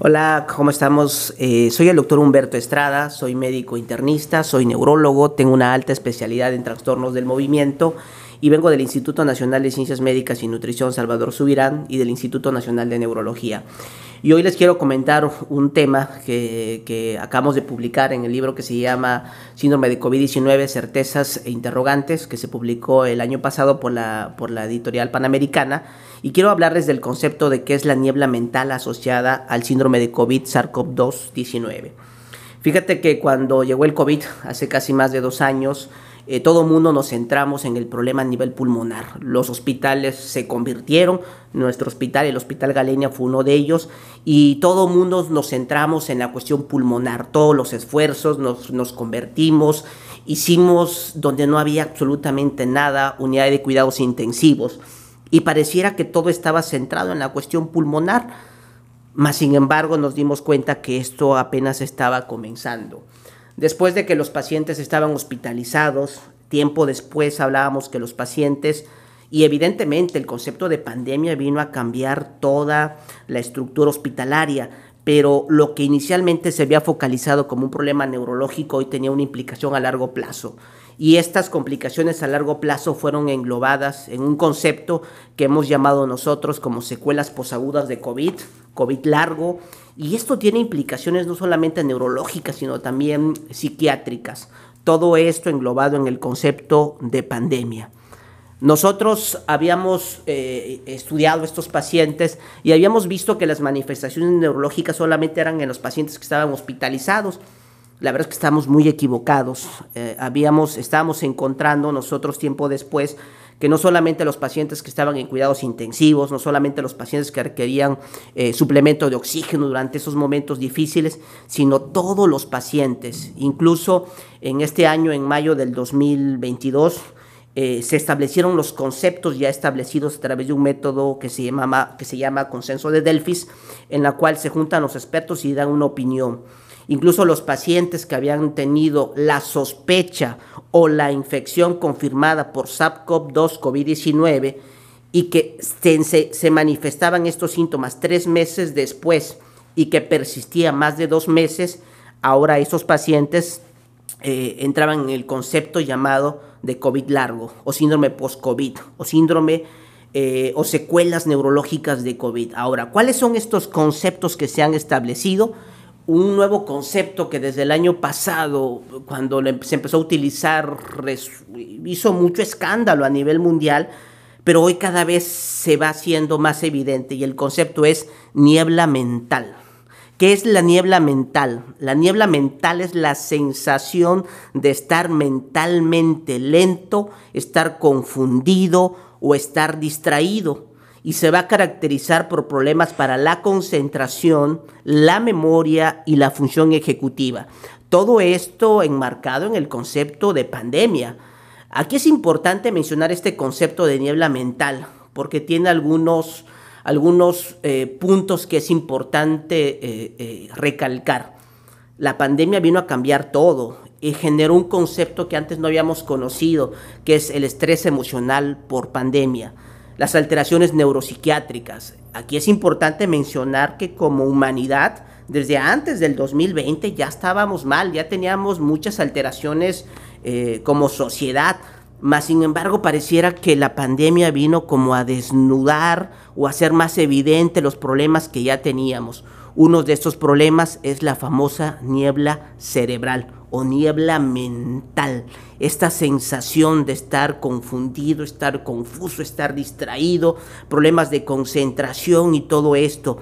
Hola, ¿cómo estamos? Eh, soy el doctor Humberto Estrada, soy médico internista, soy neurólogo, tengo una alta especialidad en trastornos del movimiento y vengo del Instituto Nacional de Ciencias Médicas y Nutrición Salvador Subirán y del Instituto Nacional de Neurología. Y hoy les quiero comentar un tema que, acabamos de publicar en el libro que se llama Síndrome de COVID-19, Certezas e Interrogantes, que se publicó el año pasado por la, por la editorial Panamericana. Y quiero hablarles del concepto de qué es la niebla mental asociada al síndrome de COVID SARS-CoV-2-19. Fíjate que cuando llegó el COVID, hace casi más de dos años, eh, todo mundo nos centramos en el problema a nivel pulmonar. Los hospitales se convirtieron, nuestro hospital, el Hospital Galenia fue uno de ellos, y todo mundo nos centramos en la cuestión pulmonar. Todos los esfuerzos nos, nos convertimos, hicimos donde no había absolutamente nada, unidad de cuidados intensivos, y pareciera que todo estaba centrado en la cuestión pulmonar, mas sin embargo nos dimos cuenta que esto apenas estaba comenzando. Después de que los pacientes estaban hospitalizados, tiempo después hablábamos que los pacientes, y evidentemente el concepto de pandemia vino a cambiar toda la estructura hospitalaria, pero lo que inicialmente se había focalizado como un problema neurológico hoy tenía una implicación a largo plazo. Y estas complicaciones a largo plazo fueron englobadas en un concepto que hemos llamado nosotros como secuelas posagudas de COVID, COVID largo, y esto tiene implicaciones no solamente neurológicas, sino también psiquiátricas. Todo esto englobado en el concepto de pandemia. Nosotros habíamos eh, estudiado estos pacientes y habíamos visto que las manifestaciones neurológicas solamente eran en los pacientes que estaban hospitalizados. La verdad es que estamos muy equivocados. Eh, habíamos, estábamos encontrando nosotros tiempo después que no solamente los pacientes que estaban en cuidados intensivos, no solamente los pacientes que requerían eh, suplemento de oxígeno durante esos momentos difíciles, sino todos los pacientes. Incluso en este año, en mayo del 2022, eh, se establecieron los conceptos ya establecidos a través de un método que se, llama, que se llama consenso de Delfis, en la cual se juntan los expertos y dan una opinión. Incluso los pacientes que habían tenido la sospecha o la infección confirmada por SARS-CoV-2 COVID-19 y que se, manifestaban estos síntomas tres meses después y que persistía más de dos meses, ahora esos pacientes eh, entraban en el concepto llamado de COVID largo o síndrome post-COVID o síndrome eh, o secuelas neurológicas de COVID. Ahora, ¿cuáles son estos conceptos que se han establecido? Un nuevo concepto que desde el año pasado, cuando se empezó a utilizar, hizo mucho escándalo a nivel mundial, pero hoy cada vez se va haciendo más evidente y el concepto es niebla mental. ¿Qué es la niebla mental? La niebla mental es la sensación de estar mentalmente lento, estar confundido o estar distraído y se va a caracterizar por problemas para la concentración, la memoria y la función ejecutiva. Todo esto enmarcado en el concepto de pandemia. Aquí es importante mencionar este concepto de niebla mental, porque tiene algunos, algunos eh, puntos que es importante eh, eh, recalcar. La pandemia vino a cambiar todo y generó un concepto que antes no habíamos conocido, que es el estrés emocional por pandemia las alteraciones neuropsiquiátricas. Aquí es importante mencionar que como humanidad, desde antes del 2020 ya estábamos mal, ya teníamos muchas alteraciones eh, como sociedad, mas sin embargo pareciera que la pandemia vino como a desnudar o a hacer más evidente los problemas que ya teníamos. Uno de estos problemas es la famosa niebla cerebral o niebla mental, esta sensación de estar confundido, estar confuso, estar distraído, problemas de concentración y todo esto.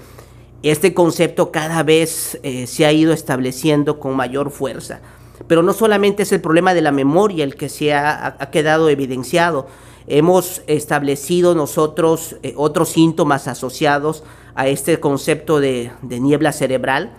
Este concepto cada vez eh, se ha ido estableciendo con mayor fuerza. Pero no solamente es el problema de la memoria el que se ha, quedado evidenciado, hemos establecido nosotros eh, otros síntomas asociados a este concepto de niebla cerebral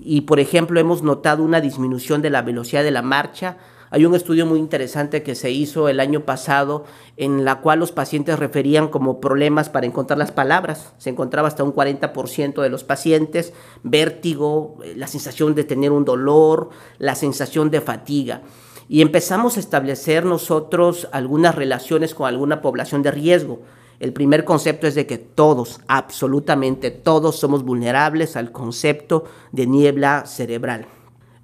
y por ejemplo hemos notado una disminución de la velocidad de la marcha. Hay un estudio muy interesante que se hizo el año pasado en la cual los pacientes referían como problemas para encontrar las palabras. Se encontraba hasta un 40% de los pacientes, vértigo, eh, la sensación de tener un dolor, la sensación de fatiga. Y empezamos a establecer nosotros algunas relaciones con alguna población de riesgo. El primer concepto es de que todos, absolutamente todos, somos vulnerables al concepto de niebla cerebral.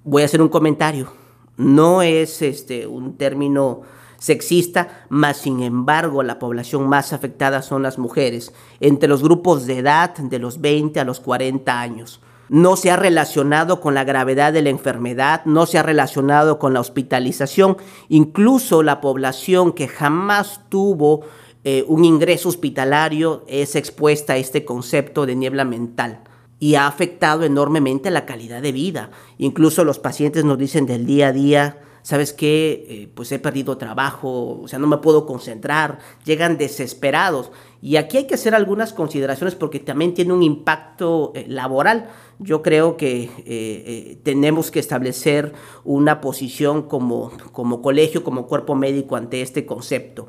Voy a hacer un comentario. No es este, un término sexista, más sin embargo la población más afectada son las mujeres, entre los grupos de edad de los 20 a los 40 años. No se ha relacionado con la gravedad de la enfermedad, no se ha relacionado con la hospitalización, incluso la población que jamás tuvo eh, un ingreso hospitalario es expuesta a este concepto de niebla mental y ha afectado enormemente la calidad de vida. Incluso los pacientes nos dicen del día a día, ¿sabes qué? Eh, pues he perdido trabajo, o sea, no me puedo concentrar, llegan desesperados. Y aquí hay que hacer algunas consideraciones porque también tiene un impacto eh, laboral. Yo creo que tenemos que establecer una posición como, como colegio, como cuerpo médico ante este concepto.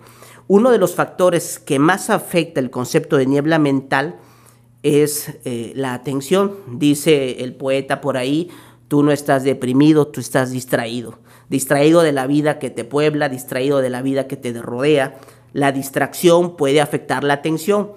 Uno de los factores que más afecta el concepto de niebla mental es eh, la atención. Dice el poeta por ahí, tú no estás deprimido, tú estás distraído. Distraído de la vida que te puebla, distraído de la vida que te rodea. La distracción puede afectar la atención.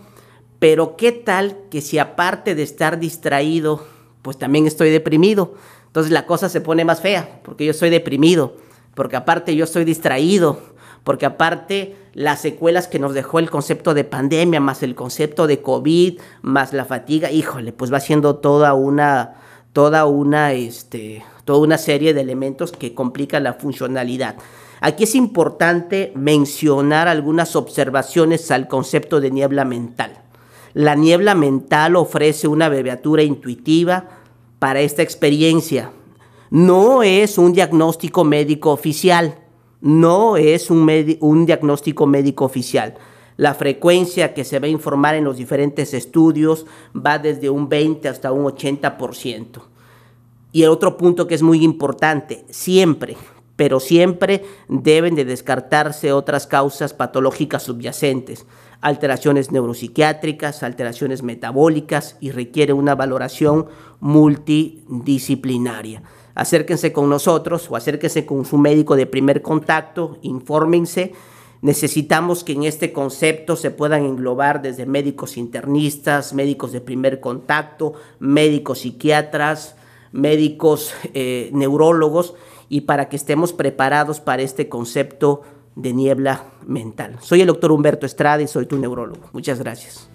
Pero ¿qué tal que si aparte de estar distraído, pues también estoy deprimido? Entonces la cosa se pone más fea, porque yo estoy deprimido, porque aparte yo estoy distraído, porque aparte las secuelas que nos dejó el concepto de pandemia, más el concepto de COVID, más la fatiga, híjole, pues va siendo toda una, toda una, este, toda una serie de elementos que complican la funcionalidad. Aquí es importante mencionar algunas observaciones al concepto de niebla mental. La niebla mental ofrece una abreviatura intuitiva para esta experiencia. No es un diagnóstico médico oficial no es un, un diagnóstico médico oficial. La frecuencia que se va a informar en los diferentes estudios va desde un 20 hasta un 80%. Y el otro punto que es muy importante, siempre, pero siempre deben de descartarse otras causas patológicas subyacentes, alteraciones neuropsiquiátricas, alteraciones metabólicas y requiere una valoración multidisciplinaria acérquense con nosotros o acérquense con su médico de primer contacto, infórmense. Necesitamos que en este concepto se puedan englobar desde médicos internistas, médicos de primer contacto, médicos psiquiatras, médicos eh, neurólogos y para que estemos preparados para este concepto de niebla mental. Soy el doctor Humberto Estrada y soy tu neurólogo. Muchas gracias.